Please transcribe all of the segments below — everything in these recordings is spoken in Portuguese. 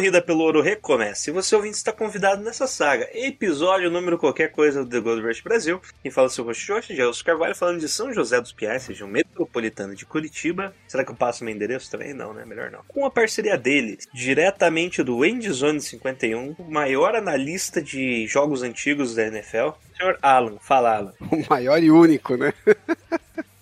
Corrida pelo ouro recomeça. E você ouvinte está convidado nessa saga. Episódio número qualquer coisa do The Gold Rush Brasil. Quem fala é o seu host hoje, Gelson Carvalho, falando de São José dos Piais, região metropolitana de Curitiba. Será que eu passo meu endereço também? Não, né? Melhor não. Com a parceria dele, diretamente do End Zone 51, o maior analista de jogos antigos da NFL, senhor Alan. Fala, Alan. O maior e único, né?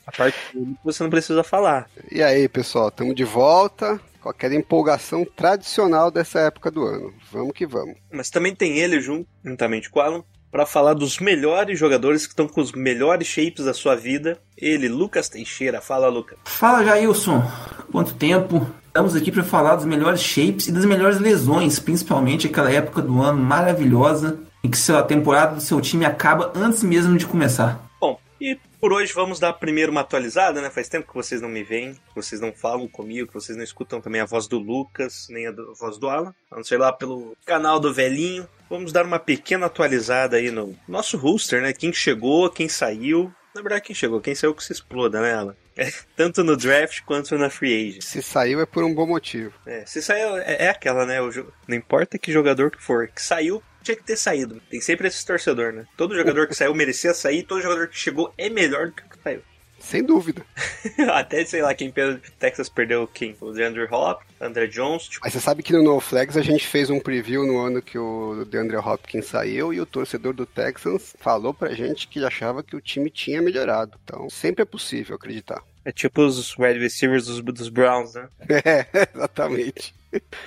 A parte que você não precisa falar. E aí, pessoal, estamos de volta com aquela empolgação tradicional dessa época do ano. Vamos que vamos. Mas também tem ele junto, juntamente com o Alan, para falar dos melhores jogadores que estão com os melhores shapes da sua vida. Ele, Lucas Teixeira. Fala, Lucas. Fala, Jailson. Quanto tempo? Estamos aqui para falar dos melhores shapes e das melhores lesões, principalmente aquela época do ano maravilhosa em que a temporada do seu time acaba antes mesmo de começar. Bom, e por hoje vamos dar primeiro uma atualizada, né? Faz tempo que vocês não me veem, que vocês não falam comigo, que vocês não escutam também a voz do Lucas, nem a, do- a voz do Alan. A não ser lá pelo canal do velhinho. Vamos dar uma pequena atualizada aí no nosso roster, né? Quem chegou, quem saiu. Na verdade, quem chegou, quem saiu que se exploda, né, Alan? É, tanto no draft quanto na free agent. Se saiu é por um bom motivo. É, se saiu, é, é aquela, né? jo- não importa que jogador que for, que saiu, tinha que ter saído. Tem sempre esse torcedor, né? Todo jogador que saiu merecia sair, todo jogador que chegou é melhor do que o que saiu. Sem dúvida. Até, sei lá, quem perdeu, Texas perdeu quem? O DeAndre Hop, André Jones, tipo, Mas você sabe que no No Flags a gente fez um preview no ano que o DeAndre Hopkins saiu e o torcedor do Texans falou pra gente que achava que o time tinha melhorado. Então, sempre é possível acreditar. é tipo os wide receivers dos, dos Browns, né? É, exatamente.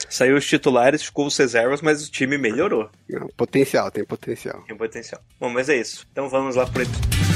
Saiu os titulares, ficou os reservas, mas o time melhorou. Não, potencial, tem potencial. Tem potencial. Bom, mas é isso. Então vamos lá pro episódio.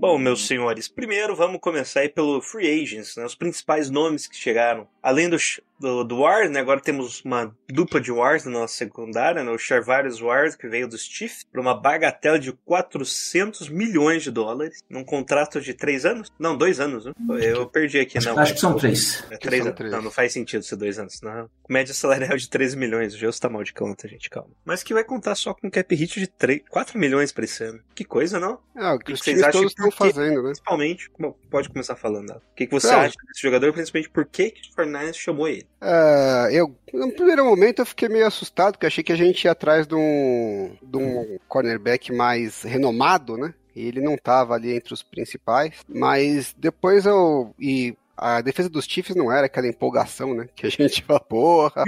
Bom, meus senhores, primeiro vamos começar aí pelo Free Agents, né? Os principais nomes que chegaram. Além do, do, do Wars, né? Agora temos uma dupla de Wars na nossa secundária, né? O Charvarius Wars, que veio dos Chiefs, por uma bagatela de 400 milhões de dólares, num contrato de três anos? Não, dois anos, né? Eu perdi aqui, não. Acho que são três. É três são anos. três. Não, não faz sentido ser dois anos. Não. Média salarial de 13 milhões. O Gelson tá mal de conta, gente, calma. Mas que vai contar só com um cap hit de 3, 4 milhões pra esse ano. Que coisa, não? É, o que que vocês acham que- estão fazendo, né? Principalmente, bom, pode começar falando. O que, que você acha desse jogador, principalmente por que, que o Fernandes chamou ele? É, eu, no primeiro momento eu fiquei meio assustado, porque achei que a gente ia atrás de um, de um cornerback mais renomado, né? E ele não tava ali entre os principais. Mas depois eu. E a defesa dos Chiefs não era aquela empolgação, né? Que a gente fala, porra,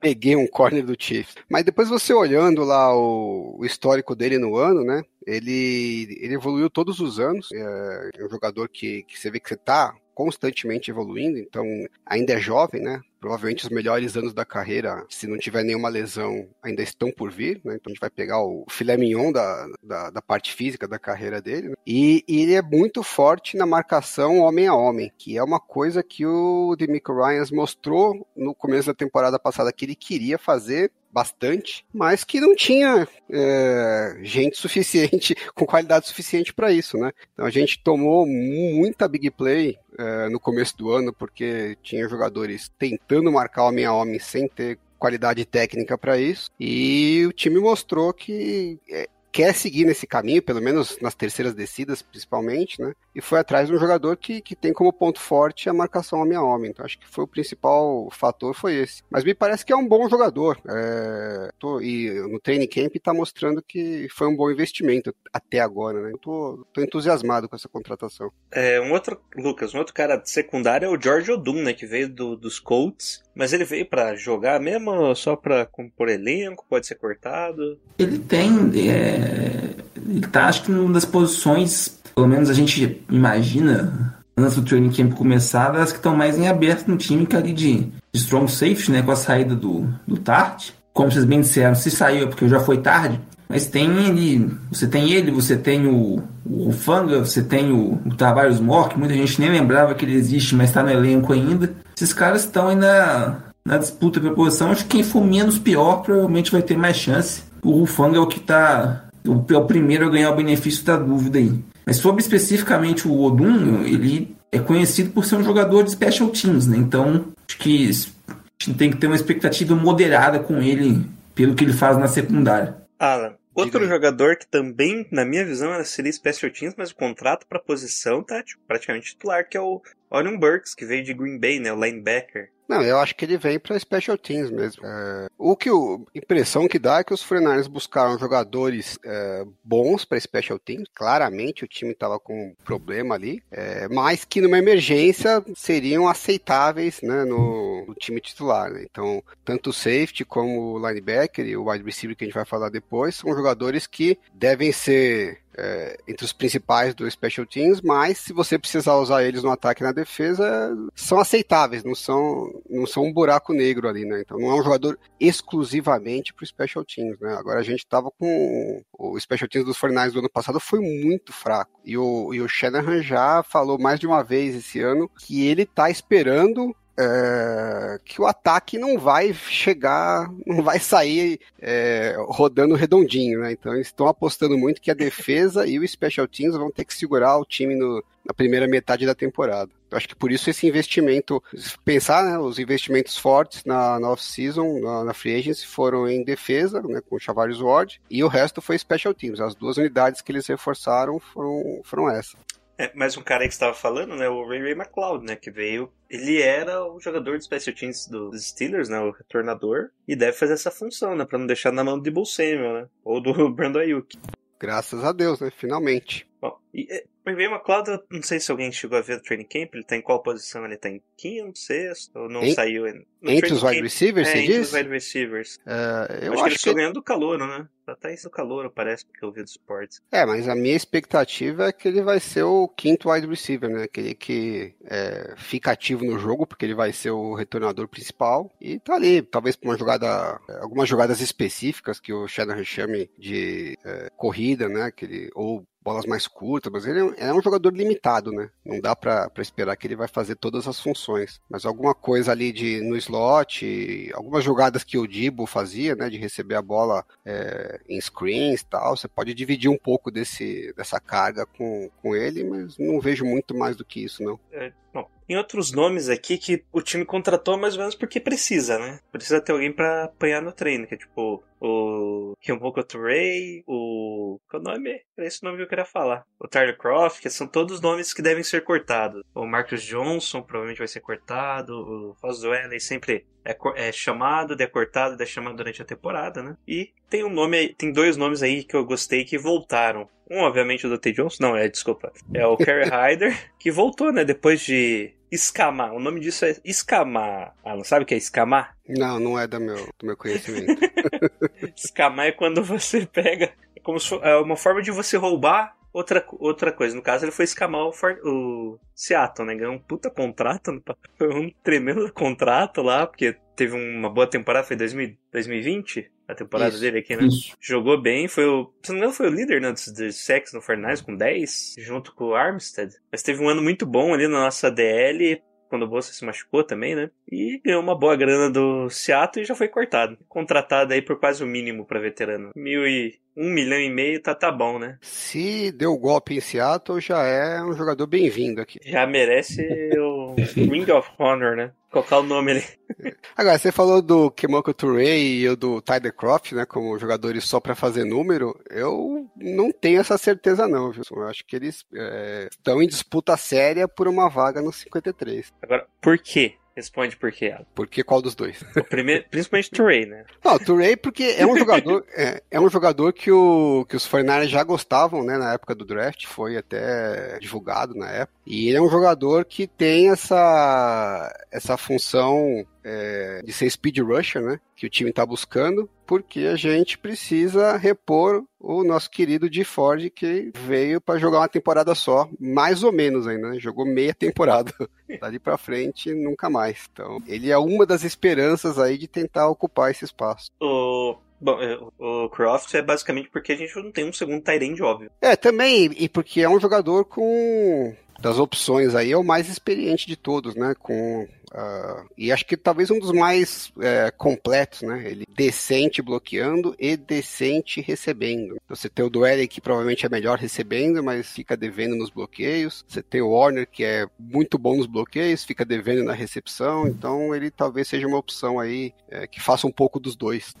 peguei um corner do Chiefs. Mas depois você olhando lá o, o histórico dele no ano, né? Ele, ele evoluiu todos os anos. É, é um jogador que, que você vê que você tá constantemente evoluindo, então ainda é jovem, né? Provavelmente os melhores anos da carreira, se não tiver nenhuma lesão, ainda estão por vir, né? Então a gente vai pegar o filé mignon da, da, da parte física da carreira dele. né? E, e ele é muito forte na marcação homem a homem, que é uma coisa que o Demico Ryans mostrou no começo da temporada passada que ele queria fazer bastante, mas que não tinha é, gente suficiente, com qualidade suficiente para isso, né? Então a gente tomou mu- muita big play é, no começo do ano, porque tinha jogadores tentando marcar homem a homem sem ter qualidade técnica para isso, e o time mostrou que é, quer seguir nesse caminho, pelo menos nas terceiras descidas, principalmente, né? E foi atrás de um jogador que, que tem como ponto forte a marcação homem a homem. Então acho que foi o principal fator, foi esse. Mas me parece que é um bom jogador. É, tô- e no training camp tá mostrando que foi um bom investimento até agora, né? Eu tô, tô entusiasmado com essa contratação. É, um outro, Lucas, um outro cara secundário é o George Odum, né? Que veio do- dos Colts. Mas ele veio pra jogar mesmo só pra compor elenco? Pode ser cortado? Ele tem. é, ele tá, acho que numa das posições, pelo menos a gente imagina, antes do training camp começar, das que estão mais em aberto no time, que é ali de, de strong safety, né? Com a saída do, do Tart. Como vocês bem disseram, se saiu é porque já foi tarde. Mas tem ele, você tem ele, você tem o, o Fanga, você tem o, o Tavares que muita gente nem lembrava que ele existe, mas está no elenco ainda. Esses caras estão aí na, na disputa pela posição. Acho que quem for menos pior provavelmente vai ter mais chance. O Rufanga é o que está o, é o primeiro a ganhar o benefício da dúvida aí. Mas sobre especificamente o Odum, ele é conhecido por ser um jogador de special teams, né? Então acho que a gente tem que ter uma expectativa moderada com ele pelo que ele faz na secundária. Alan, outro jogador que também, na minha visão, era- seria special teams, mas o contrato pra posição tá tipo, praticamente titular, que é o Orion Burks, que veio de Green Bay, né? O linebacker. Não, eu acho que ele vem para special teams mesmo. É, o que o impressão que dá é que os 49ers buscaram jogadores é, bons para special teams. Claramente o time estava com um problema ali, é, mas que numa emergência seriam aceitáveis né, no, no time titular. né? Então, tanto o safety como o linebacker e o wide receiver que a gente vai falar depois são jogadores que devem ser é, entre os principais do Special Teams, mas se você precisar usar eles no ataque e na defesa, são aceitáveis, não são, não são um buraco negro ali, né? Então não é um jogador exclusivamente pro Special Teams, né? Agora a gente tava com o Special Teams dos 49ers do ano passado foi muito fraco. E o, e o Shanahan já falou mais de uma vez esse ano que ele tá esperando é, que o ataque não vai chegar, não vai sair é, rodando redondinho, né? Então eles estão apostando muito que a defesa e o Special Teams vão ter que segurar o time no- na primeira metade da temporada. Eu acho que por isso esse investimento, pensar, né, os investimentos fortes na, na off-season, na, na free agency, foram em defesa, né, com o Chavarius Ward, e o resto foi Special Teams. As duas unidades que eles reforçaram foram, foram essas. É, mais um cara aí que você tava falando, né? O Ray Ray McLeod, né? Que veio. Ele era o jogador de special teams do- dos Steelers, né? O retornador. E deve fazer essa função, né? Pra não deixar na mão do Debo Samuel, né? Ou do Brandon Ayuk. Graças a Deus, né? Finalmente. Bom, e é, o Ray Ray McLeod, não sei se alguém chegou a ver o training camp. Ele tá em qual posição? Ele tá em quinto, sexto? Ou não Em- saiu? No Entre os wide camp- receivers, é, você entre diz? os wide receivers. É, eu acho, que ele acho só que ganhando do calouro, né? Tá isso do calouro, parece, porque eu vi dos esportes. É, mas a minha expectativa é que ele vai ser o quinto wide receiver, né? Aquele que é, fica ativo no jogo, porque ele vai ser o retornador principal. E tá ali, talvez pra uma jogada, algumas jogadas específicas que o Shanahan chame de é, corrida, né? Que ele, ou bolas mais curtas, mas ele é um- é jogador limitado, né? Não dá pra esperar que ele vai fazer todas as funções. Mas alguma coisa ali de no slot, algumas jogadas que o Dibo fazia, né? De receber a bola é, em screens e tal, você pode dividir um pouco desse, dessa carga com, com ele, mas não vejo muito mais do que isso, não. É, bom, tem outros nomes aqui que o time contratou mais ou menos porque precisa, né? Precisa ter alguém pra apanhar no treino, que é tipo o Kimboko Ray, o. Qual é o nome? Era esse o nome que eu queria falar. O Tyler Croft, que são todos nomes que devem ser cortados. O Marcus Johnson provavelmente vai ser cortado. O Ross Dwelly sempre é, é chamado, daí é é chamado durante a temporada, né? E tem um nome tem dois nomes aí que eu gostei que voltaram. Um, obviamente, o T. Johnson. Não, é, desculpa. É o Kerry Hyder, que voltou, né? Depois de escamar. O nome disso é escamar. Ah, não sabe o que é escamar? Não, não é do meu, do meu conhecimento. Escamar é quando você pega. É como se é uma forma de você roubar outra, outra coisa. No caso, ele foi escamar o, For- o Seattle, né? Ganhou um puta contrato. Foi um tremendo contrato lá, porque teve uma boa temporada, foi 2000, 2020, a temporada Isso. dele aqui, né? Isso. Jogou bem, foi o. Se não me engano, foi o líder né, dos- de sacks no Fortnite com 10, junto com o Armstead. Mas teve um ano muito bom ali na nossa DL, quando o Bolsa se machucou também, né? E ganhou uma boa grana do Seattle e já foi cortado. Contratado aí por quase o mínimo pra veterano. Mil e. Um milhão e meio tá, tá bom, né? Se deu golpe em Seattle, já é um jogador bem-vindo aqui. Já merece o Ring of Honor, né? Colocar o nome ali. Agora, você falou do Kemoko Touré e o do Tyler Croft, né, como jogadores só pra fazer número. Eu não tenho essa certeza não, viu? Eu acho que eles é, estão em disputa séria por uma vaga no 53. Agora, por quê? Responde por quê, Alan. Por que qual dos dois? O primeiro, principalmente Turei, né? Não, o Touré porque é um jogador, é, é um jogador que, o, que os 49ers já gostavam, né, na época do draft, foi até divulgado na época. E ele é um jogador que tem essa, essa função é, de ser speed rusher, né? Que o time está buscando, porque a gente precisa repor o nosso querido de Ford que veio para jogar uma temporada só, mais ou menos ainda, né? Jogou meia temporada. Dali para frente, nunca mais. Então, ele é uma das esperanças aí de tentar ocupar esse espaço. O Bom, é, o Croft é basicamente porque a gente não tem um segundo Tyrande, óbvio. É, também, e porque é um jogador com. Das opções aí, é o mais experiente de todos, né? Com Uh, e acho que talvez um dos mais é, completos, né? Ele decente bloqueando e decente recebendo. Você tem o Duelli que provavelmente é melhor recebendo, mas fica devendo nos bloqueios. Você tem o Warner que é muito bom nos bloqueios, fica devendo na recepção. Então ele talvez seja uma opção aí é, que faça um pouco dos dois.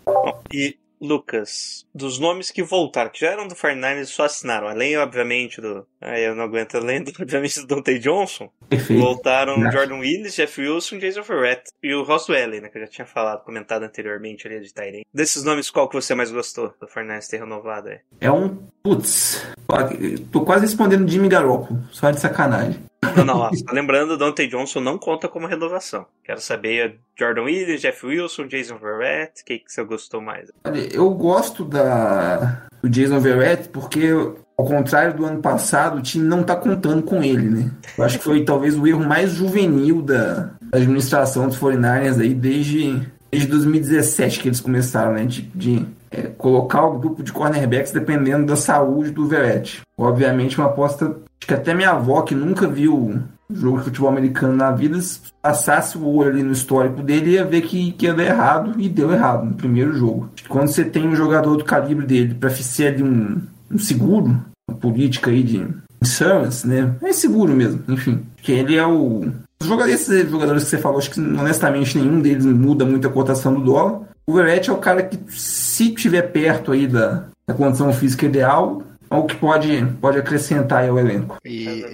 E Lucas, dos nomes que voltaram, que já eram do 49 só assinaram, além, obviamente, do. Aí eu não aguento, além, do, obviamente, do Dante Johnson, Perfeito. voltaram Não. Jordan Willis, Jeff Wilson, Jason Verrett e o Ross Dwelly, né, que eu já tinha falado, comentado anteriormente ali de Tyrene. Desses nomes, qual que você mais gostou do 49 ter renovado aí? É um. Putz, tô quase respondendo Jimmy Garoppolo, só de sacanagem. Não, não, ó, lembrando, Dante Johnson não conta como renovação. Quero saber Jordan Williams, Jeff Wilson, Jason Verrett, o que, que você gostou mais? Eu gosto da do Jason Verrett porque ao contrário do ano passado, o time não tá contando com ele, né? Eu acho que foi talvez o erro mais juvenil da, da administração dos 49ers aí desde, desde 2017 que eles começaram, né? De, de é, colocar o grupo de cornerbacks dependendo da saúde do Verrett. Obviamente uma aposta que até minha avó, que nunca viu jogo de futebol americano na vida, se passasse o olho ali no histórico dele, ia ver que, que ia dar errado e deu errado no primeiro jogo. Quando você tem um jogador do calibre dele para ser ali um, um seguro, uma política aí de insurance, né? É seguro mesmo, enfim. Que ele é o. Os jogadores, esses jogadores que você falou, acho que honestamente nenhum deles muda muito a cotação do dólar. O Verrett é o cara que, se tiver perto aí da, da condição física ideal, o que pode, pode acrescentar ao elenco. E,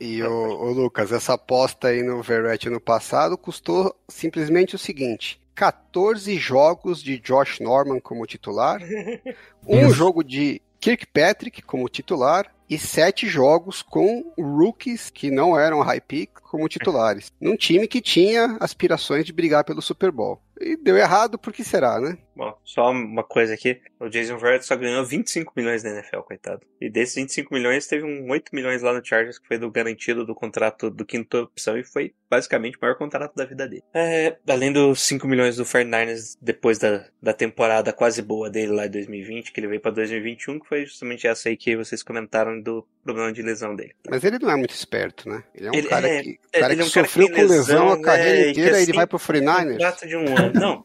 e o, o, Lucas, essa aposta aí no Verrett no passado custou simplesmente o seguinte: 14 jogos de Josh Norman como titular, um jogo de Kirkpatrick como titular e sete jogos com rookies que não eram high pick como titulares, num time que tinha aspirações de brigar pelo Super Bowl. E deu errado, por que será, né? Bom, só uma coisa aqui. O Jason Verrett só ganhou 25 milhões na NFL, coitado. E desses 25 milhões, teve um 8 milhões lá no Chargers, que foi do garantido do contrato do quinto opção, e foi basicamente o maior contrato da vida dele. É, além dos 5 milhões do 49ers depois da, da temporada quase boa dele lá em 2020, que ele veio pra 2021, que foi justamente essa aí que vocês comentaram do problema de lesão dele. Mas ele não é muito esperto, né? Ele é um ele cara é, que, cara que é um sofreu com lesão, lesão a carreira né, inteira, e assim, ele vai pro 49ers. Contrato de um ano. Não,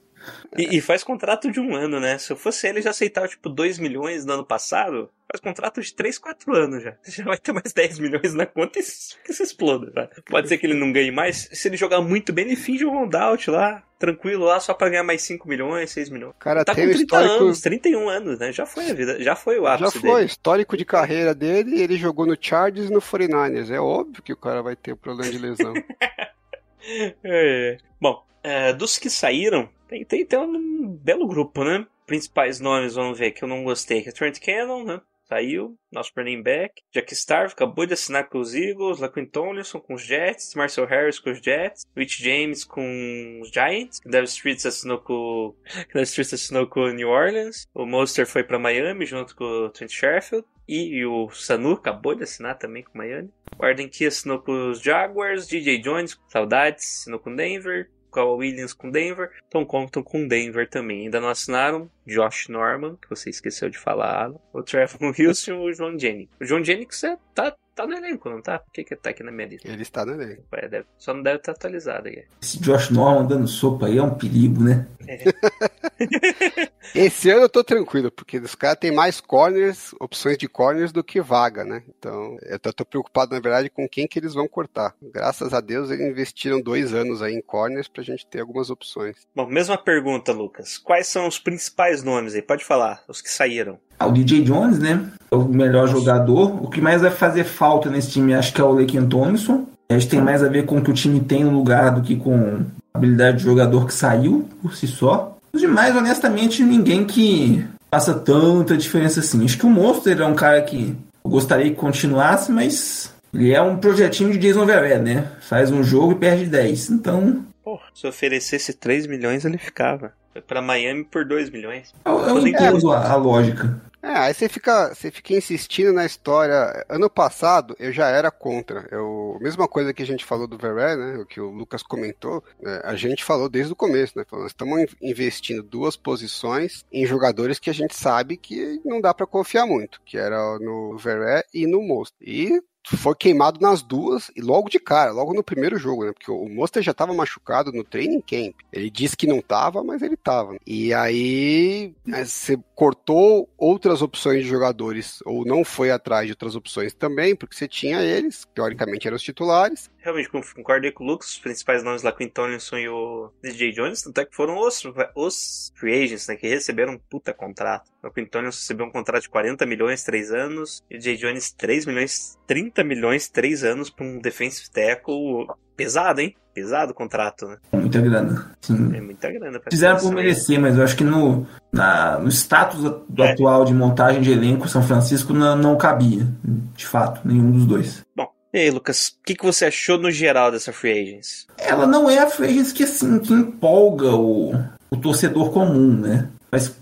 e, e, faz contrato de um ano, né? Se eu fosse ele, já aceitava, tipo, 2 milhões no ano passado. Faz contrato de 3, 4 anos já. Já vai ter mais 10 milhões na conta e que se exploda, tá? Pode ser que ele não ganhe mais. Se ele jogar muito bem, ele finge um holdout lá, tranquilo lá, só pra ganhar mais 5 milhões, 6 milhões. Cara, tá tem com 30 histórico... anos, 31 anos, né? Já foi a vida, já foi o ápice Já foi, dele. histórico de carreira dele, ele jogou no Chargers e no 49ers. É óbvio que o cara vai ter problema de lesão. é. Bom, é, dos que saíram, tem, tem, um belo grupo, né? Principais nomes, vamos ver, que eu não gostei. Que é Trent Cannon, né? Saiu, nosso running back. Jack Starve acabou de assinar com os Eagles. Laquin Tomlinson com os Jets. Marcel Harris com os Jets. Rich James com os Giants. Dev Streets assinou com... Dev Streets assinou com New Orleans. O Monster foi para Miami junto com o Trent Sherfield. E, o Sanu acabou de assinar também com o Miami. O Key assinou com os Jaguars. DJ Jones, saudades, assinou com Denver. Kyle Williams com Denver, Tom Compton com Denver também. Ainda não assinaram Josh Norman, que você esqueceu de falar, o Trevor Wilson e o John Jennings. O John Jennings é, tá, tá no elenco, não tá? Por que, que tá aqui na minha lista? Ele está no elenco. É, deve, só não deve estar atualizado aí. Esse Josh Norman dando sopa aí é um perigo, né? É. Esse ano eu tô tranquilo, porque os caras têm mais corners, opções de corners do que vaga, né? Então, eu tô, tô, preocupado, na verdade, com quem que eles vão cortar. Graças a Deus, eles investiram dois anos aí em corners pra gente ter algumas opções. Bom, mesma pergunta, Lucas. Quais são os principais nomes aí? Pode falar, os que saíram. Ah, o DJ Jones, né? É o melhor jogador. O que mais vai fazer falta nesse time, acho que é o Laken Thompson. Acho que tem mais a ver com o que o time tem no lugar do que com a habilidade de jogador que saiu por si só. Os demais, honestamente, ninguém que faça tanta diferença assim. Acho que o Monster é um cara que eu gostaria que continuasse, mas Ele é um projetinho de Jason Verrett, né? Faz um jogo e perde 10. Então, Porra, se oferecesse 3 milhões, ele ficava. Foi pra Miami por 2 milhões. eu, eu nem entendo a, a lógica. É, aí você fica, você fica insistindo na história. Ano passado eu já era contra. Eu, mesma coisa que a gente falou do Veré, né? O que o Lucas comentou, é, a gente falou desde o começo, né? Falou, nós estamos in- investindo duas posições em jogadores que a gente sabe que não dá pra confiar muito, que era no Veré e no Most. E foi queimado nas duas e logo de cara, logo no primeiro jogo, né? Porque o Monster já estava machucado no training camp. Ele disse que não tava, mas ele tava. E aí eh, você cortou outras opções de jogadores ou não foi atrás de outras opções também, porque você tinha eles, teoricamente eram os titulares. Realmente, con- concordei com o Lucas, os principais nomes lá, Quinn Tomlinson e o DJ Jones, tanto é que foram os, os free agents, né, que receberam um puta contrato. O Quinn Tomlinson recebeu um contrato de 40 milhões, 3 anos, e o DJ Jones 3 milhões, 30 milhões, 3 anos pra um defensive tackle pesado, hein? Pesado o contrato, né? É muita grana. Sim. É muita grana Fizeram por merecer, mas eu acho que no, na- no status do É. atual de montagem de elenco, São Francisco não, não cabia. De fato, nenhum dos dois. Bom, e aí, Lucas, o que, que você achou no geral dessa free agents? Ela não é a free agents que, assim, que empolga o, o torcedor comum, né? Mas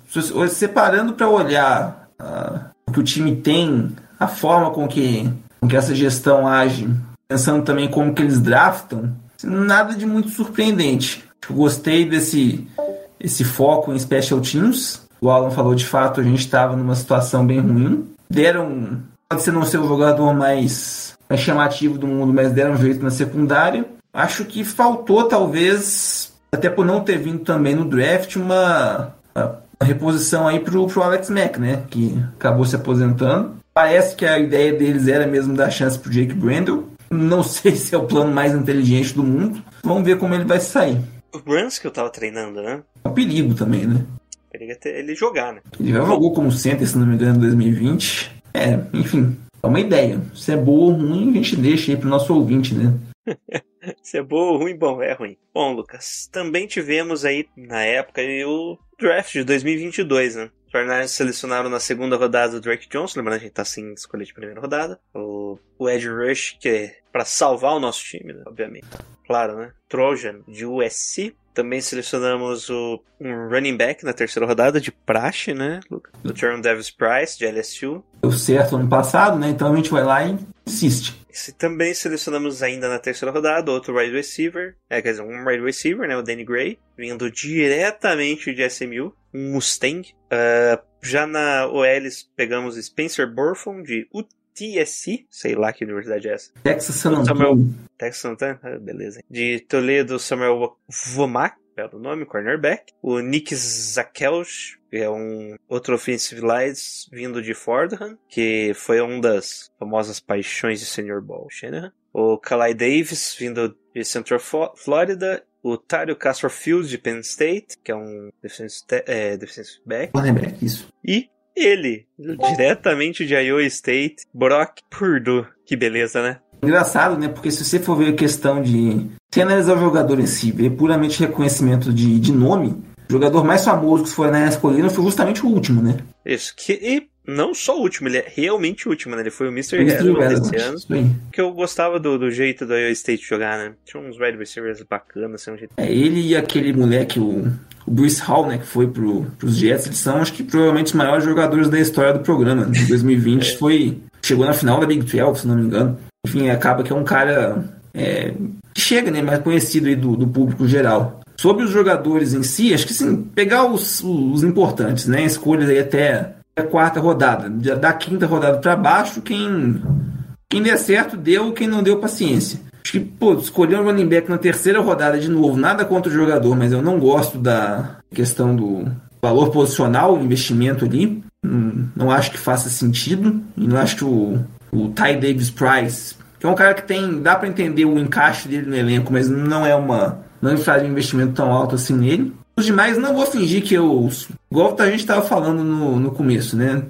separando para olhar ah, o que o time tem, a forma com que, com que essa gestão age, pensando também como que eles draftam, nada de muito surpreendente. Eu gostei desse esse foco em special teams. O Alan falou de fato, a gente estava numa situação bem ruim. Deram, pode ser não ser o jogador mais, mais chamativo do mundo, mas deram um jeito na secundária. Acho que faltou, talvez, até por não ter vindo também no draft, uma, uma reposição aí pro, pro Alex Mack, né? Que acabou se aposentando. Parece que a ideia deles era mesmo dar chance pro Jake Brandel. Não sei se é o plano mais inteligente do mundo. Vamos ver como ele vai sair. O Bruns que eu tava treinando, né? É um perigo também, né? Queria ter ele jogar, né? Ele já jogou como center, se não me engano, em 2020. É, enfim, é uma ideia. Se é boa ou ruim, a gente deixa aí pro nosso ouvinte, né? Se é bom ou ruim, bom, é ruim. Bom, Lucas, também tivemos aí, na época, o draft de 2022, né? Os 49ers selecionaram na segunda rodada o Drake Johnson, lembrando que a gente tá sem escolher de primeira rodada. O, o Ed Rush, que é pra salvar o nosso time, né? Obviamente. Claro, né? Trojan, de USC. Também selecionamos o, um running back na terceira rodada, de praxe, né, Lucas? O Jerome Davis Price, de LSU. Deu certo ano passado, né? Então a gente vai lá e insiste. Também selecionamos ainda na terceira rodada outro wide receiver, é, quer dizer, um wide receiver, né, o Danny Gray, vindo diretamente de SMU, um Mustang. Ah, já na OL pegamos Spencer Burford de UTSC, sei lá que universidade é essa. Texas San Antonio. Texas Santana, ah, beleza. De Toledo, Samuel Vomack, belo nome, cornerback. O Nick Zakelj, que é um outro offensive line vindo de Fordham, que foi uma das famosas paixões de Senior Ball Shanahan. O Kalai Davis, vindo de Central Florida. O Tário Castro Fields, de Penn State, que é um defensive, é, defensive back. Cornerback, isso. E ele, diretamente de Iowa State, Brock Purdue. Que beleza, né? Engraçado, né? Porque se você for ver a questão de. Se analisar o jogador em si, ver puramente reconhecimento de, de nome, o jogador mais famoso que os Foreigners escolheram foi justamente o último, né? Isso, que, e não só o último, ele é realmente o último, né? Ele foi o Mr. Eles Relevant tiveram, desse ano. Que eu gostava do, do jeito do Iowa State jogar, né? Tinha uns wide receivers bacanas, assim, um jeito... É, ele e aquele moleque, o, o Bruce Hall, né, que foi pro, pros Jets, eles são, acho que, provavelmente os maiores jogadores da história do programa. Em 2020 foi. Chegou na final da Big 12, se não me engano. Enfim, acaba que é um cara é, que chega, né, mais conhecido aí do, do público geral. Sobre os jogadores em si, acho que sim, pegar os, os importantes, né? Escolhas aí até a quarta rodada. Da quinta rodada para baixo, quem, quem der certo, deu, quem não deu, paciência. Acho que, pô, escolher um running back na terceira rodada de novo, nada contra o jogador, mas eu não gosto da questão do valor posicional, investimento ali. Hum, Não acho que faça sentido. E não acho que o, o Ty Davis Price, que é um cara que tem. dá pra entender o encaixe dele no elenco, mas não é uma. não faz um investimento tão alto assim nele. Demais, não vou fingir que eu. Igual a gente tava falando no, no começo, né?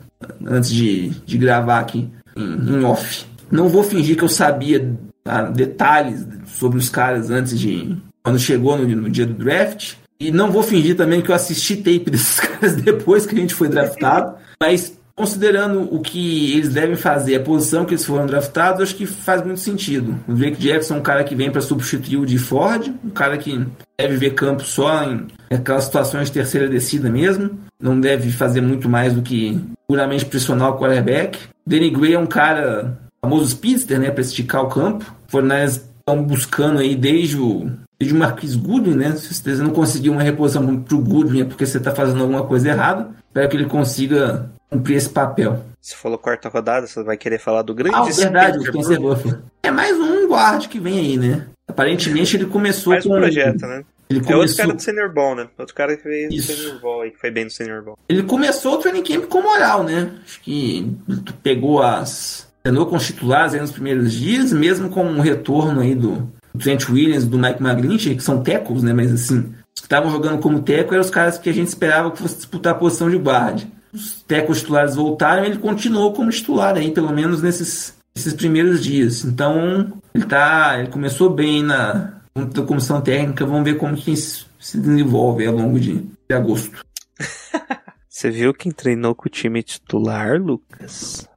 Antes de, de gravar aqui em, em off. Não vou fingir que eu sabia tá, detalhes sobre os caras antes de. quando chegou no, no dia do draft. E não vou fingir também que eu assisti tape desses caras depois que a gente foi draftado. Mas considerando o que eles devem fazer, a posição que eles foram draftados, acho que faz muito sentido. O Drake Jackson é um cara que vem para substituir o de Ford, um cara que deve ver campo só em aquelas situações de terceira descida mesmo, não deve fazer muito mais do que puramente pressionar o quarterback. Danny Gray é um cara famoso speedster, né, para esticar o campo. Fornés estão buscando aí desde o o Marquis Goodwin, né? Se você não conseguir uma reposição para o Goodwin é porque você está fazendo alguma coisa errada. Espero que ele consiga cumprir esse papel. Você falou quarta rodada, você vai querer falar do grande Ah, verdade, o Spencer Spencer? Buffalo. É mais um guarde que vem aí, né? Aparentemente ele começou Mais um com... projeto, né? Ele É outro começou... cara do Senior Ball, né? Outro cara que veio do Isso. Senior Ball aí, que foi bem no Senior Ball. Ele começou o training camp com moral, né? Acho que pegou as. Treinou com os titulares aí nos primeiros dias, mesmo com um retorno aí do, do Trent Williams, do Mike McGlinchey, que são tecos, né? Mas assim, os que estavam jogando como teco eram os caras que a gente esperava que fosse disputar a posição de guard. Os tecos titulares voltaram e ele continuou como titular aí, pelo menos nesses, nesses primeiros dias. Então, ele tá. Ele começou bem na, da comissão técnica, vamos ver como que se desenvolve ao longo de, de agosto. Você viu quem treinou com o time titular, Lucas?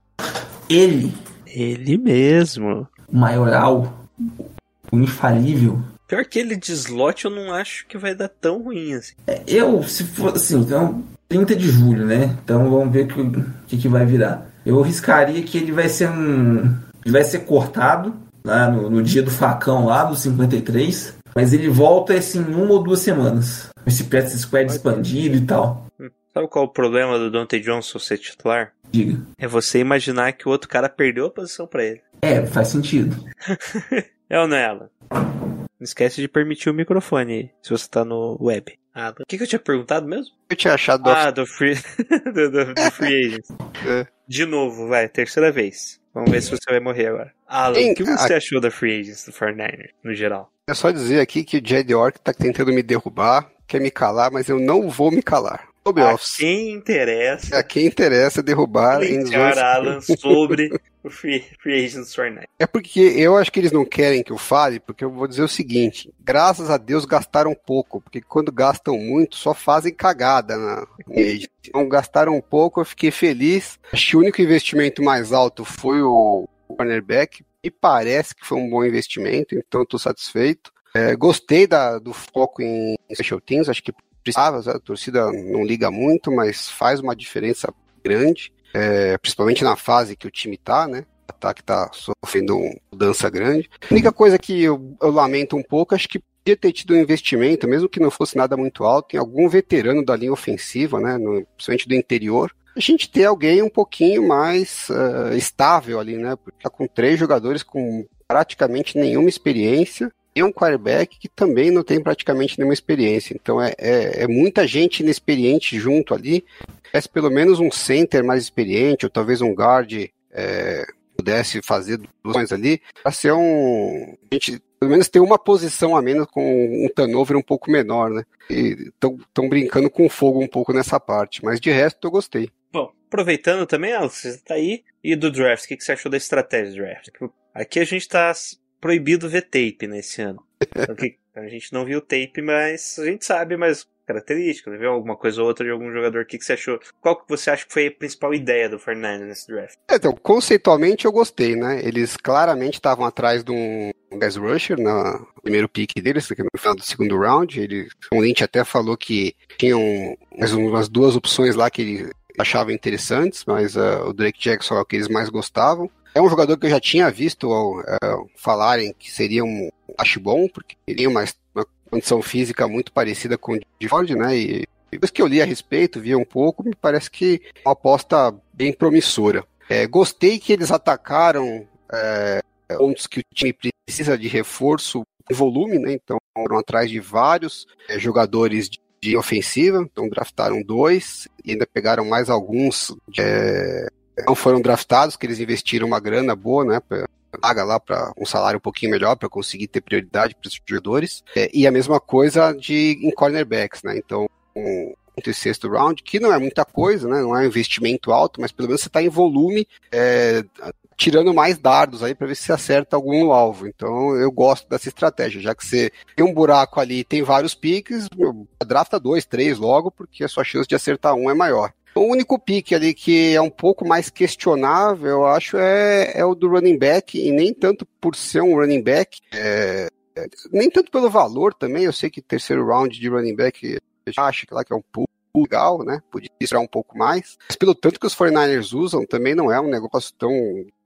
Ele, Ele mesmo. o maioral, o infalível. Pior que ele de slot, eu não acho que vai dar tão ruim assim. Eu, se for assim, então, 30 de julho, né? Então vamos ver o que, que, que vai virar. Eu arriscaria que ele vai ser um. Ele vai ser cortado lá no, no dia do facão lá, do 53. Mas ele volta assim em uma ou duas semanas. Esse practice squad expandido e tal. Sabe qual é o problema do Dante Johnson ser titular? Diga. É você imaginar que o outro cara perdeu a posição pra ele. É, faz sentido. É ou não é, Alan? Não esquece de permitir o microfone se você tá no web. Ah, o que, que eu tinha perguntado mesmo? Eu tinha achado Ah, do Free, do, do- do free Agents. É. De novo, vai, terceira vez. Vamos ver se você vai morrer agora. Alan, o que você a- achou da Free Agents do 49ers, no geral? É só dizer aqui que o Jed Ork tá tentando me derrubar, quer me calar, mas eu não vou me calar. Sobre A office. quem interessa A quem interessa derrubar em Alan sobre o Free, free Agents 49ers. É porque eu acho que eles não querem que eu fale, porque eu vou dizer o seguinte: graças a Deus gastaram pouco, porque quando gastam muito só fazem cagada na. Então gastaram pouco, eu fiquei feliz. Acho que o único investimento mais alto foi o cornerback, e parece que foi um bom investimento, então estou satisfeito. É, gostei da- do foco em special teams, acho que precisava, a torcida não liga muito, mas faz uma diferença grande, é, principalmente na fase que o time tá, né? O ataque tá sofrendo uma mudança grande. A única coisa que eu, eu lamento um pouco, acho que podia ter tido um investimento, mesmo que não fosse nada muito alto, em algum veterano da linha ofensiva, né? No, principalmente do interior. A gente ter alguém um pouquinho mais eh, estável ali, né? Porque tá com três jogadores com praticamente nenhuma experiência e um quarterback que também não tem praticamente nenhuma experiência. Então é, é, é muita gente inexperiente junto ali. Tivesse pelo menos um center mais experiente, ou talvez um guard é, pudesse fazer duas ali, para ser um. A gente pelo menos ter uma posição a menos com um turnover um pouco menor, né? E estão brincando com fogo um pouco nessa parte. Mas de resto eu gostei. Bom, aproveitando também, Alex, você tá aí. E do draft, o que, que você achou da estratégia do draft? Aqui a gente tá s- proibido ver tape nesse ano. Então, que- a gente não viu tape, mas a gente sabe mais características, viu alguma coisa ou outra de algum jogador. O que, que você achou? Qual que você acha que foi a principal ideia do 49ers nesse draft? É, Então, conceitualmente eu gostei, né? Eles claramente estavam atrás de um Gas Rusher no primeiro pick deles, no final do segundo round. Ele, o Lynch até falou que tinham mais umas duas opções lá que ele achava interessantes, mas ah, o Drake Jackson é o que eles mais gostavam. É um jogador que eu já tinha visto ah, falarem que seria um acho bom, porque ele tem uma, uma condição física muito parecida com o de Ford, né? E depois que eu li a respeito, vi um pouco, me parece que é uma aposta bem promissora. É, gostei que eles atacaram é, pontos que o time precisa de reforço em volume, né? Então foram atrás de vários é, jogadores de, de ofensiva, então draftaram dois e ainda pegaram mais alguns é, não foram draftados, que eles investiram uma grana boa, né? Pra, paga lá para um salário um pouquinho melhor para conseguir ter prioridade para os jogadores. É, e a mesma coisa de em cornerbacks, né? Então, um quinto round, que não é muita coisa, né? Não é um investimento alto, mas pelo menos você está em volume, é, tirando mais dardos aí para ver se você acerta algum alvo. Então, eu gosto dessa estratégia, já que você tem um buraco ali, tem vários piques, drafta dois, três logo, porque a sua chance de acertar um é maior. O único pique ali que é um pouco mais questionável, eu acho, é, é o do running back, e nem tanto por ser um running back, é, é, nem tanto pelo valor também. Eu sei que terceiro round de running back, eu acho que lá que é um pouco legal, né? Podia esperar um pouco mais. Mas pelo tanto que os 49ers usam, também não é um negócio tão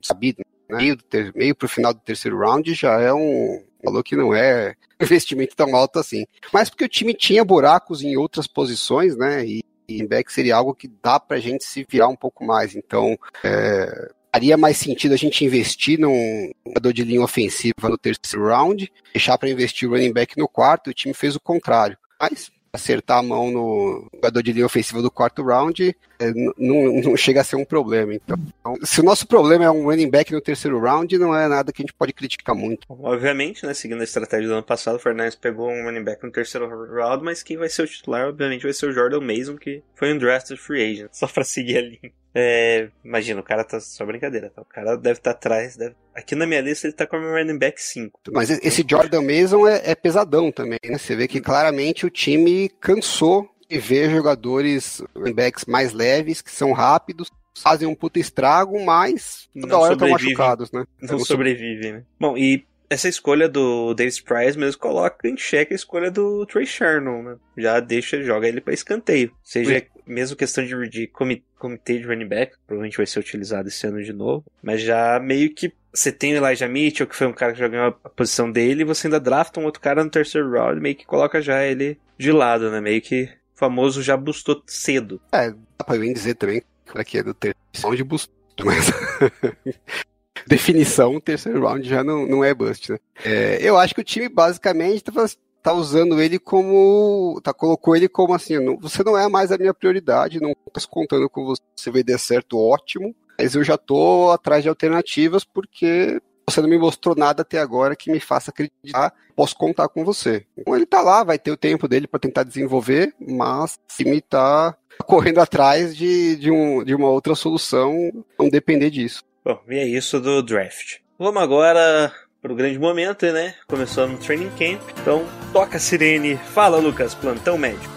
sabido. Né? Meio, ter, meio pro final do terceiro round já é um valor que não é investimento tão alto assim. Mas porque o time tinha buracos em outras posições, né? E, e back seria algo que dá pra gente se virar um pouco mais. Então, é, faria mais sentido a gente investir num jogador de linha ofensiva no terceiro round, deixar para investir o running back no quarto, o time fez o contrário. Mas acertar a mão no jogador de linha ofensiva do quarto round, é, não, chega a ser um problema. Então, se o nosso problema é um running back no terceiro round, não é nada que a gente pode criticar muito. Obviamente, né, seguindo a estratégia do ano passado, o Fernandes pegou um running back no terceiro round, mas quem vai ser o titular, obviamente, vai ser o Jordan Mason, que foi um drafted free agent, só pra seguir a linha. É, imagina, o cara tá só brincadeira, tá? O cara deve estar tá atrás. Deve... Aqui na minha lista ele tá como running back 5. Mas esse Jordan Mason é, é pesadão também, né? Você vê que claramente o time cansou de ver jogadores running backs mais leves, que são rápidos, fazem um puta estrago, mas toda não hora estão machucados, né? Não, não sobrevivem, né? Bom, e essa escolha do Davis Price mesmo coloca em xeque a escolha do Trey Sherman, né? Já deixa, joga ele para escanteio. Seja mesmo questão de, de comitê de running back, provavelmente vai ser utilizado esse ano de novo, mas já meio que você tem o Elijah Mitchell, que foi um cara que já ganhou a posição dele, e você ainda drafta um outro cara no terceiro round, meio que coloca já ele de lado, né? Meio que o famoso já bustou cedo. É, dá pra bem dizer também que é do terceiro round bustou, mas definição, o terceiro round já não, não é bust, né? É, eu acho que o time basicamente tá, tá usando ele como. tá colocou ele como assim, não, você não é mais a minha prioridade, não tô contando com você, se vai dar certo, ótimo, mas eu já tô atrás de alternativas porque você não me mostrou nada até agora que me faça acreditar, posso contar com você. Então ele tá lá, vai ter o tempo dele para tentar desenvolver, mas o time tá correndo atrás de, de, um, de uma outra solução, não depender disso. Bom, e é isso do draft. Vamos agora pro grande momento, né? Começando no training camp. Então, toca a sirene. Fala, Lucas, plantão médico.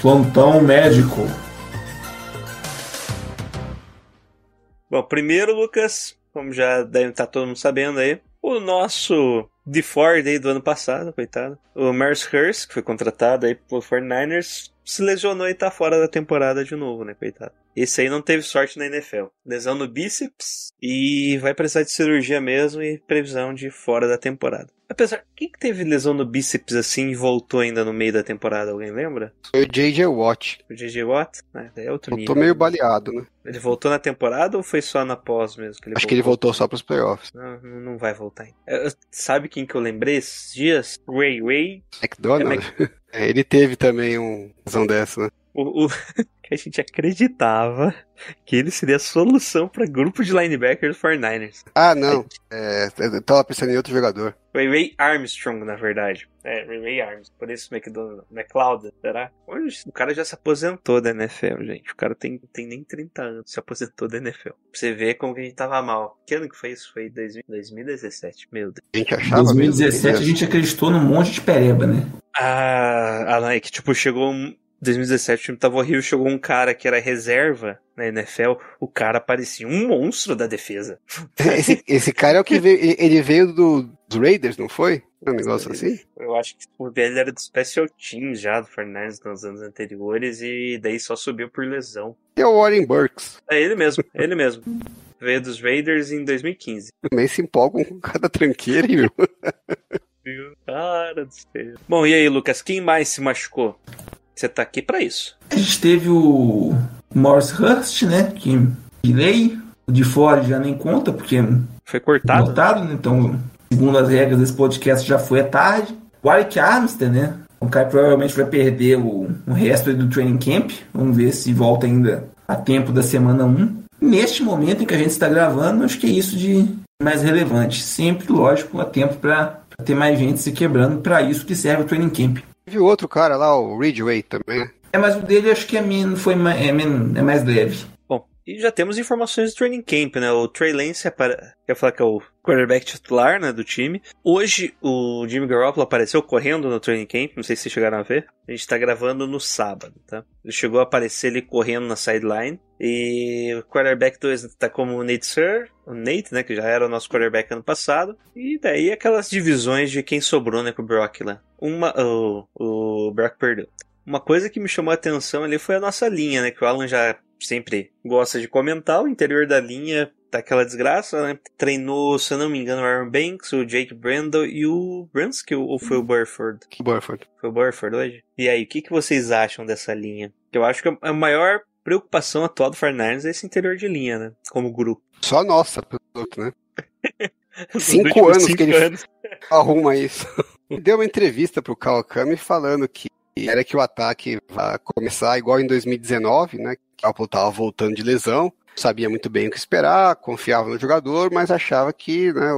Plantão médico. Bom, primeiro, Lucas, como já deve estar todo mundo sabendo aí, o nosso de Ford aí do ano passado, coitado. O Mars Hurst, que foi contratado aí pelo 49ers, se lesionou e tá fora da temporada de novo, né, coitado. Esse aí não teve sorte na NFL. Lesão no bíceps e vai precisar de cirurgia mesmo e previsão de fora da temporada. Apesar, quem que teve lesão no bíceps assim e voltou ainda no meio da temporada? Alguém lembra? Foi o J.J. Watt. O J.J. Watt? É, é outro voltou nível. meio baleado, né? Ele voltou na temporada ou foi só na pós mesmo? Que Acho voltou? que ele voltou só pros playoffs. Não, não vai voltar ainda. É, sabe quem que eu lembrei esses dias? Ray Ray. McDonald? É, Mac... é, ele teve também um lesão dessa, né? O, o, que a gente acreditava que ele seria a solução para grupo de linebackers 49ers. Ah, não. É, eu tava pensando em outro jogador. Ray Ray Armstrong, na verdade. É, Ray Ray Armstrong. Por isso McDonald, McLeod, será? Hoje, o cara já se aposentou da NFL, gente. O cara tem, tem nem 30 anos, se aposentou da NFL. Pra você ver como que a gente tava mal. Que ano que foi isso? Foi 2017, meu Deus. A gente achava 2017 a gente acreditou num monte de pereba, né? Ah, Alan, é que tipo, chegou um 2017 o time tava horrível, chegou um cara que era reserva na NFL, o cara parecia um monstro da defesa. Esse, esse cara é o que veio, ele veio do, dos Raiders, não foi? Um negócio assim? Eu acho que o dele era do Special Teams já, do Fernandes nos anos anteriores, e daí só subiu por lesão. E é o Warren Burks. É ele mesmo, é ele mesmo. Veio dos Raiders em 2015. Também se empolgam com cada tranqueira, viu? Cara do céu. Bom, e aí, Lucas, quem mais se machucou? Você tá aqui para isso. A gente teve o Morris Hurst, né? Que delay. O de fora já nem conta, porque. Foi cortado. Cortado, né? Então, segundo as regras desse podcast, já foi à tarde. O Alec Armstead, né? O cara provavelmente vai perder o, o resto do training camp. Vamos ver se volta ainda a tempo da semana 1. Neste momento em que a gente está gravando, acho que é isso de mais relevante. Sempre, lógico, a tempo para ter mais gente se quebrando. Para isso que serve o training camp. Teve outro cara lá, o Ridgeway também? É, mas o dele acho que é, menos, foi, é, é mais leve. E já temos informações do training camp, né? O Trey Lance apare... quer falar que é o quarterback titular, né, do time. Hoje o Jimmy Garoppolo apareceu correndo no training camp, não sei se chegaram a ver. A gente tá gravando no sábado, tá? Ele chegou a aparecer ali correndo na sideline. E o quarterback 2 tá como o Nate Sir, o Nate, né, que já era o nosso quarterback ano passado. E daí aquelas divisões de quem sobrou, né, com o Brock lá. Uma, o, o Brock perdeu. Uma coisa que me chamou a atenção ali foi a nossa linha, né, que o Alan já sempre gosta de comentar, o interior da linha daquela desgraça, né? Treinou, se eu não me engano, o Aaron Banks, o Jake Brandon e o Bransky, ou foi o Burford? Burford. Foi o Burford hoje? E aí, o que, que vocês acham dessa linha? Eu acho que a maior preocupação atual do Fernandes é esse interior de linha, né? Como grupo. Só nossa, piloto, né? cinco anos cinco que ele anos. arruma isso. Deu uma entrevista pro Kawakami falando que era que o ataque vai começar igual em 2019, né? Apple tava voltando de lesão, sabia muito bem o que esperar, confiava no jogador, mas achava que né,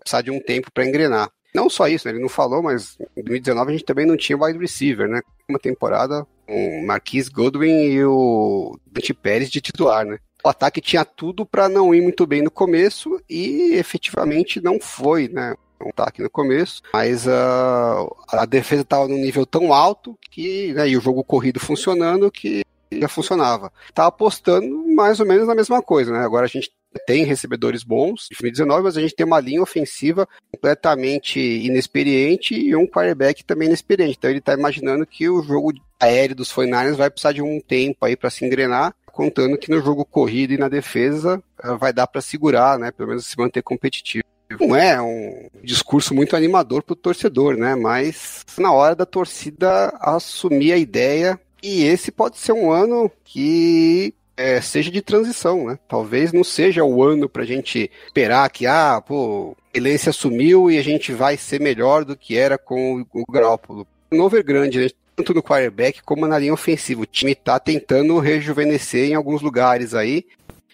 precisava de um tempo para engrenar. Não só isso, né, ele não falou, mas em 2019 a gente também não tinha wide receiver, né? Uma temporada com o Marquis Godwin e o Dante Pérez de titular, né? O ataque tinha tudo para não ir muito bem no começo e efetivamente não foi, né? Um ataque no começo, mas uh, a defesa estava num nível tão alto que, né, e o jogo corrido funcionando que já funcionava. Tá apostando mais ou menos na mesma coisa, né? Agora a gente tem recebedores bons em 2019, mas a gente tem uma linha ofensiva completamente inexperiente e um quarterback também inexperiente. Então ele tá imaginando que o jogo aéreo dos 49ers vai precisar de um tempo aí para se engrenar, contando que no jogo corrido e na defesa eh, vai dar para segurar, né? Pelo menos se manter competitivo. Não é um discurso muito animador para o torcedor, né? Mas na hora da torcida assumir a ideia e esse pode ser um ano que é, seja de transição, né? Talvez não seja o ano para a gente esperar que, ah, pô, Elência assumiu e a gente vai ser melhor do que era com o, o Garópolo. No Overgrande, né? tanto no quarterback como na linha ofensiva. O time está tentando rejuvenescer em alguns lugares aí.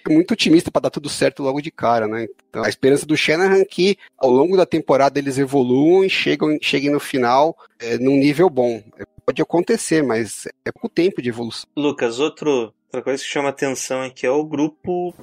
É muito otimista para dar tudo certo logo de cara, né? Então, a esperança do Shanahan é que ao longo da temporada eles evoluam e chegam, cheguem no final é, num nível bom pode acontecer, mas é pouco tempo de evolução. Lucas, outro, outra coisa que chama atenção aqui é o grupo,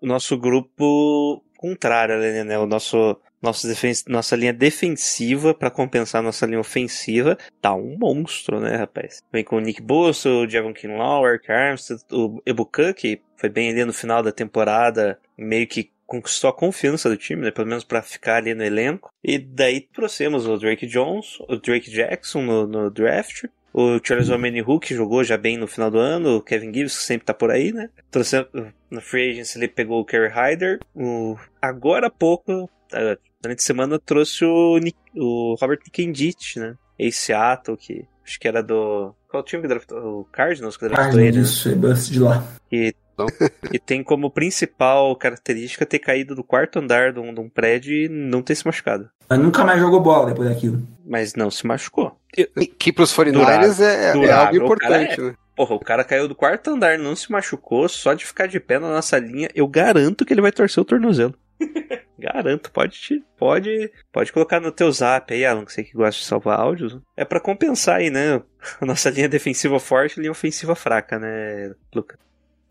o nosso grupo contrário, né? O nosso, defen nossa linha defensiva para compensar nossa linha ofensiva tá um monstro, né, rapaz? Vem com o Nick Bosso, o Javon Kinlaw, o Eric Armstead, o Ebuka, que foi bem ali no final da temporada, meio que conquistou a confiança do time, né? Pelo menos para ficar ali no elenco. E daí trouxemos o Drake Jones, o Drake Jackson no, no draft. O Charles Omenihu, que jogou já bem no final do ano, o Kevin Gibbs, que sempre tá por aí, né? Trouxe, no Free Agency ele pegou o Kerry Hyder. O, agora há pouco, durante a semana, trouxe o, o Robert Kendit, né? Esse Seattle, que acho que era do. Qual time que draftou? O Cardinals que draftou Cardinals, ele? Isso, né? é de lá. E e tem como principal característica ter caído do quarto andar de um, de um, prédio e não ter se machucado. Mas nunca mais jogou bola depois daquilo. Mas não se machucou. Que pros 49ers é, é, algo importante, é, né? Porra, o cara caiu do quarto andar, não se machucou, só de ficar de pé na nossa linha, eu garanto que ele vai torcer o tornozelo. Garanto, pode te, pode, pode colocar no teu zap aí, Alan, que você que gosta de salvar áudios. É para compensar aí, né? A nossa linha defensiva forte e linha ofensiva fraca, né, Luca?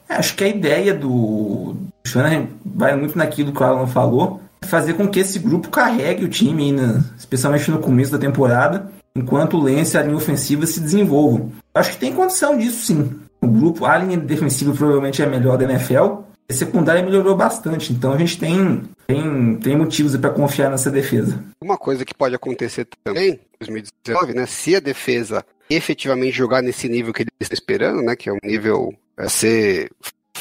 É, acho que a ideia do Shanahan vai muito naquilo que o Alan falou, fazer com que esse grupo carregue o time, né, especialmente no começo da temporada, enquanto o Lance e a linha ofensiva se desenvolvam. Acho que tem condição disso sim. O grupo, a linha defensiva provavelmente é a melhor da NFL, a secundária melhorou bastante, então a gente tem, tem, tem motivos para confiar nessa defesa. Uma coisa que pode acontecer também, em 2019, né, se a defesa efetivamente jogar nesse nível que eles estão esperando, né, que é um nível a ser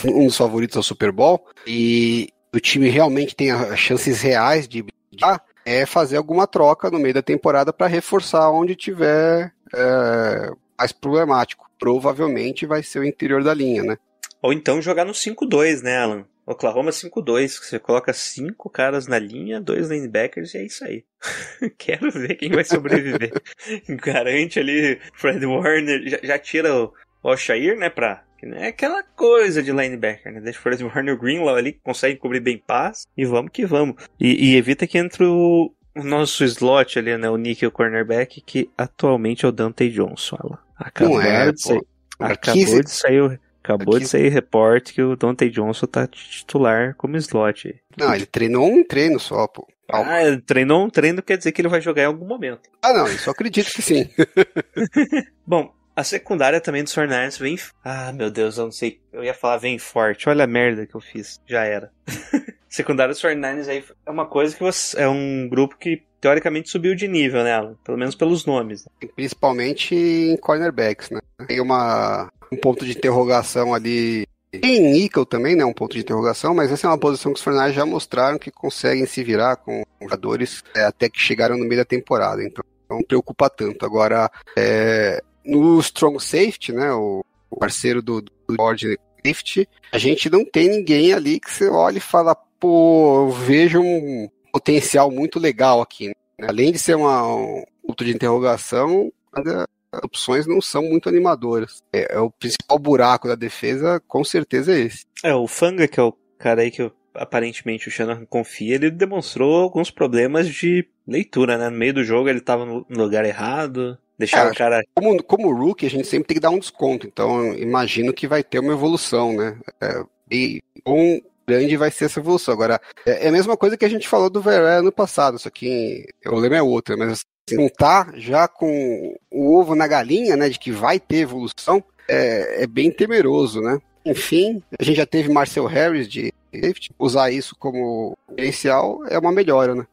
um dos favoritos ao Super Bowl, e o time realmente tem as chances reais de brigar, é fazer alguma troca no meio da temporada para reforçar onde tiver é, mais problemático. Provavelmente vai ser o interior da linha, né? Ou então jogar no 5-2, né, Alan? Oklahoma 5-2, você coloca cinco caras na linha, dois linebackers e é isso aí. Quero ver quem vai sobreviver. Garante ali Fred Warner, já, já tira o, o Alshair, né, pra... É aquela coisa de linebacker, né? Deixa o Warner Greenlaw ali, consegue cobrir bem pass, e vamos que vamos. E, e evita que entre o, o nosso slot ali, né, o nickel cornerback, que atualmente é o Dante Johnson. Ela. Acabou Não é, de sair. Acabou de sair o Acabou Aqui- de sair reporte que o Dante Johnson tá titular como slot. Não, ele treinou um treino só, pô. Ah, ele treinou um treino, quer dizer que ele vai jogar em algum momento. Ah, não, eu acredito que sim. Bom, a secundária também dos 49ers vem. Ah, meu Deus, eu não sei. Eu ia falar vem forte. Olha a merda que eu fiz. Já era. secundária dos 49ers aí é uma coisa que você. É um grupo que teoricamente subiu de nível, né? Pelo menos pelos nomes. né? Principalmente em cornerbacks, né? Tem uma, um ponto de interrogação ali. Em níquel também, né? Um ponto de interrogação, mas essa é uma posição que os Fornais já mostraram que conseguem se virar com jogadores é, até que chegaram no meio da temporada. Então não preocupa tanto. Agora, é, no Strong Safety, né? O, o parceiro do, do board Safety, a gente não tem ninguém ali que você olha e fala, pô, eu vejo um potencial muito legal aqui. né? Além de ser uma, um ponto de interrogação, as opções não são muito animadoras. É, é o principal buraco da defesa, com certeza é esse. É, o Fanga, que é o cara aí que eu- aparentemente o Shannon confia, ele demonstrou alguns problemas de leitura, né? No meio do jogo ele tava no no lugar errado, deixaram É, o cara. Como, como rookie, a gente sempre tem que dar um desconto, então eu imagino que vai ter uma evolução, né? É, e quão grande vai ser essa evolução. Agora, é, é a mesma coisa que a gente falou do Veré ano passado, só que o problema é outro, mas assim, não tá já com o ovo na galinha, né, de que vai ter evolução, é, é bem temeroso, né? Enfim, a gente já teve Marcel Harris de safety, usar isso como potencial é uma melhora, né?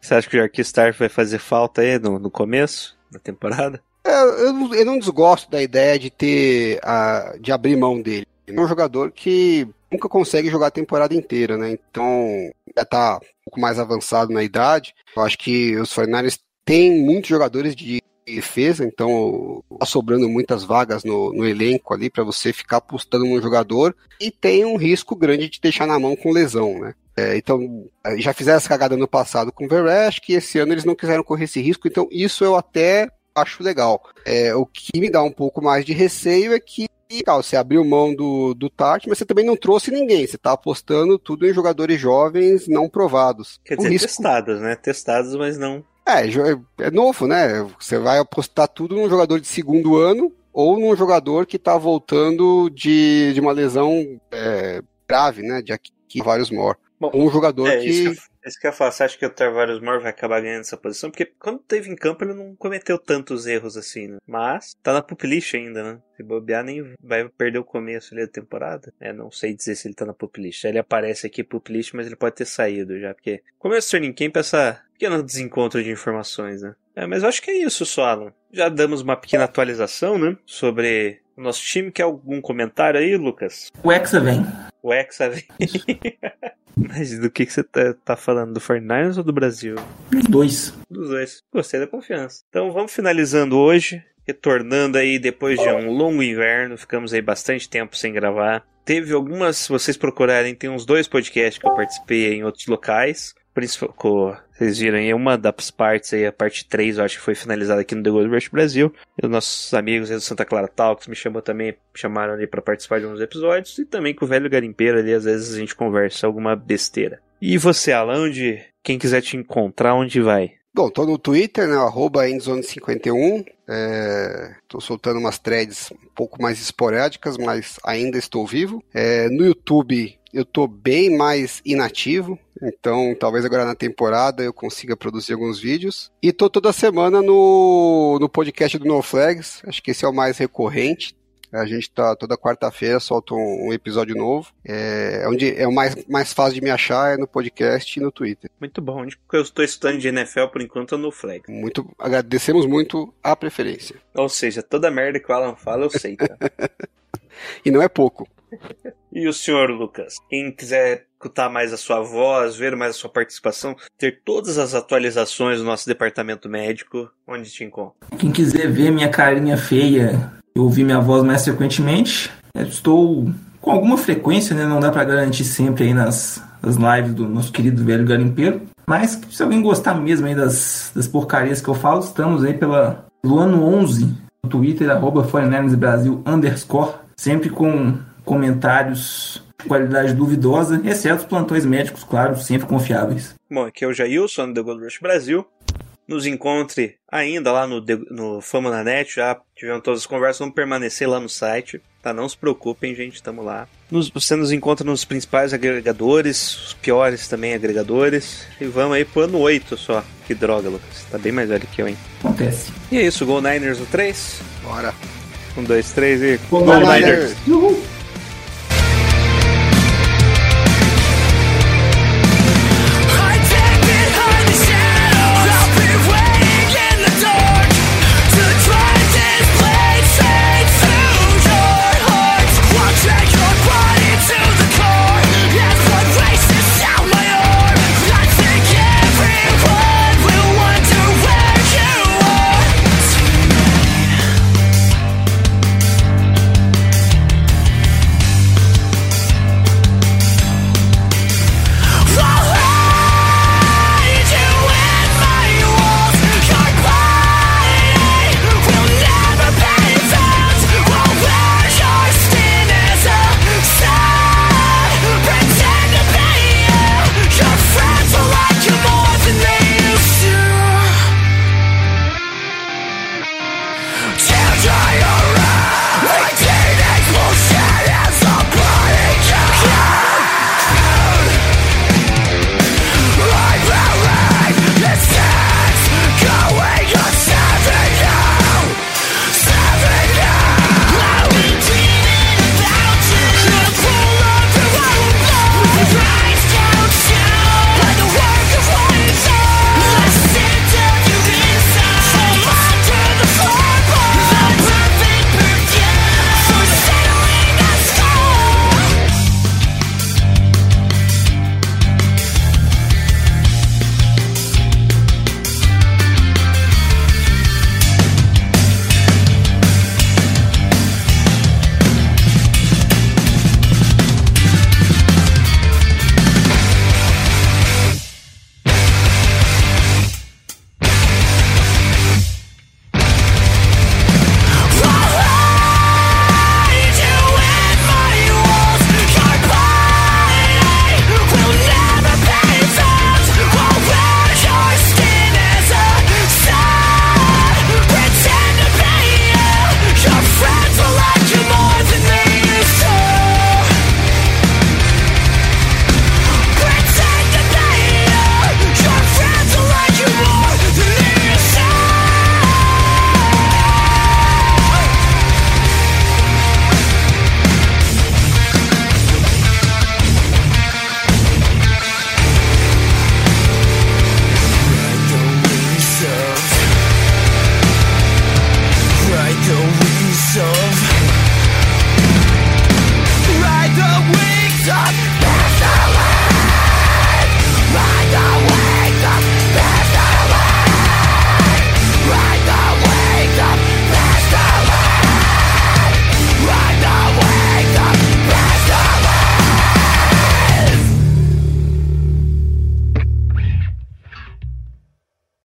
Você acha que o Jarquis Stark vai fazer falta aí no, no começo da temporada? É, eu, não- eu não desgosto da ideia de ter a, de abrir mão dele. Ele é um jogador que nunca consegue jogar a temporada inteira, né? Então já tá um pouco mais avançado na idade. Eu acho que os 49ers têm muitos jogadores de defesa, então tá sobrando muitas vagas no, no elenco ali para você ficar apostando num jogador e tem um risco grande de deixar na mão com lesão, né? É, então, eh, já fizeram essa cagada no passado com o Veré, acho que esse ano eles não quiseram correr esse risco, então isso eu até acho legal. É, o que me dá um pouco mais de receio é que legal, você abriu mão do, do Tart, mas você também não trouxe ninguém. Você tá apostando tudo em jogadores jovens não provados. Quer dizer, risco- testados, né? Testados, mas não. é, jo- é novo, né? Você vai apostar tudo num jogador de segundo ano ou num jogador que tá voltando de, de uma lesão é, grave, né? De aqui vários more. Bom, Um jogador É, que. isso que, eu, isso que eu ia falar. Você acha que o Tarvarius Moore vai acabar ganhando essa posição? Porque quando teve em campo ele não cometeu tantos erros assim, né? Mas tá na pup list ainda, né? Se bobear, nem vai perder o começo ali da temporada. É, não sei dizer se ele tá na pup list. Ele aparece aqui pup list, mas ele pode ter saído já. Porque começo do training camp é essa pequeno desencontro de informações, né? É, mas eu acho que é isso só, Alan. Já damos uma pequena atualização, né? Sobre o nosso time. Quer algum comentário aí, Lucas? O Hexa vem. O Hexa vem. Mas do que, que você tá, tá falando? Do 49ers ou do Brasil? Os dois. Dos dois. Gostei da confiança. Então vamos finalizando hoje. Retornando aí depois de um longo inverno. Ficamos aí bastante tempo sem gravar. Teve algumas, se vocês procurarem, tem uns dois podcasts que eu participei em outros locais. Principal, vocês viram aí, uma das partes aí, a parte 3, eu acho que foi finalizada aqui no The Gold Rush Brasil. E os nossos amigos aí do Santa Clara Talks me chamou também, chamaram ali pra participar de uns episódios. E também com o velho garimpeiro ali, às vezes a gente conversa alguma besteira. E você, Alan, onde, quem quiser te encontrar, onde vai? Bom, tô no Twitter, né? Arroba Endzone51. É, tô soltando umas threads um pouco mais esporádicas, mas ainda estou vivo. É, no YouTube eu tô bem mais inativo, então talvez agora na temporada eu consiga produzir alguns vídeos. E tô toda semana no, no podcast do No Flags, acho que esse é o mais recorrente. A gente tá toda quarta-feira, solta um, um episódio novo. É, onde é o mais, mais fácil de me achar é no podcast e no Twitter. Muito bom. Onde eu estou estudando de NFL por enquanto é no Flag. Muito, agradecemos muito a preferência. Ou seja, toda merda que o Alan fala eu sei, tá? E não é pouco. E o senhor Lucas? Quem quiser escutar mais a sua voz, ver mais a sua participação, ter todas as atualizações do nosso departamento médico, onde te encontra? Quem quiser ver minha carinha feia e ouvir minha voz mais frequentemente, eu estou com alguma frequência, né? Não dá pra garantir sempre aí nas, nas lives do nosso querido velho garimpeiro. Mas se alguém gostar mesmo aí das, das porcarias que eu falo, estamos aí pela, pelo ano 11 no Twitter, arroba 49 Brasil underscore, sempre com comentários de qualidade duvidosa, exceto os plantões médicos, claro, sempre confiáveis. Bom, aqui é o Jailson, do The Gold Rush Brasil. Nos encontre ainda lá no, no Fama na Net, já tivemos todas as conversas, vamos permanecer lá no site. tá? Não se preocupem, gente, tamo lá. Nos- você nos encontra nos principais agregadores, os piores também agregadores. E vamos aí pro ano 8 só. Que droga, Lucas. Tá bem mais velho que eu, hein? Acontece. E é isso, Gol Niners no 3. Bora. Um, dois, três e. Go Go Niners! Niners! Uhul!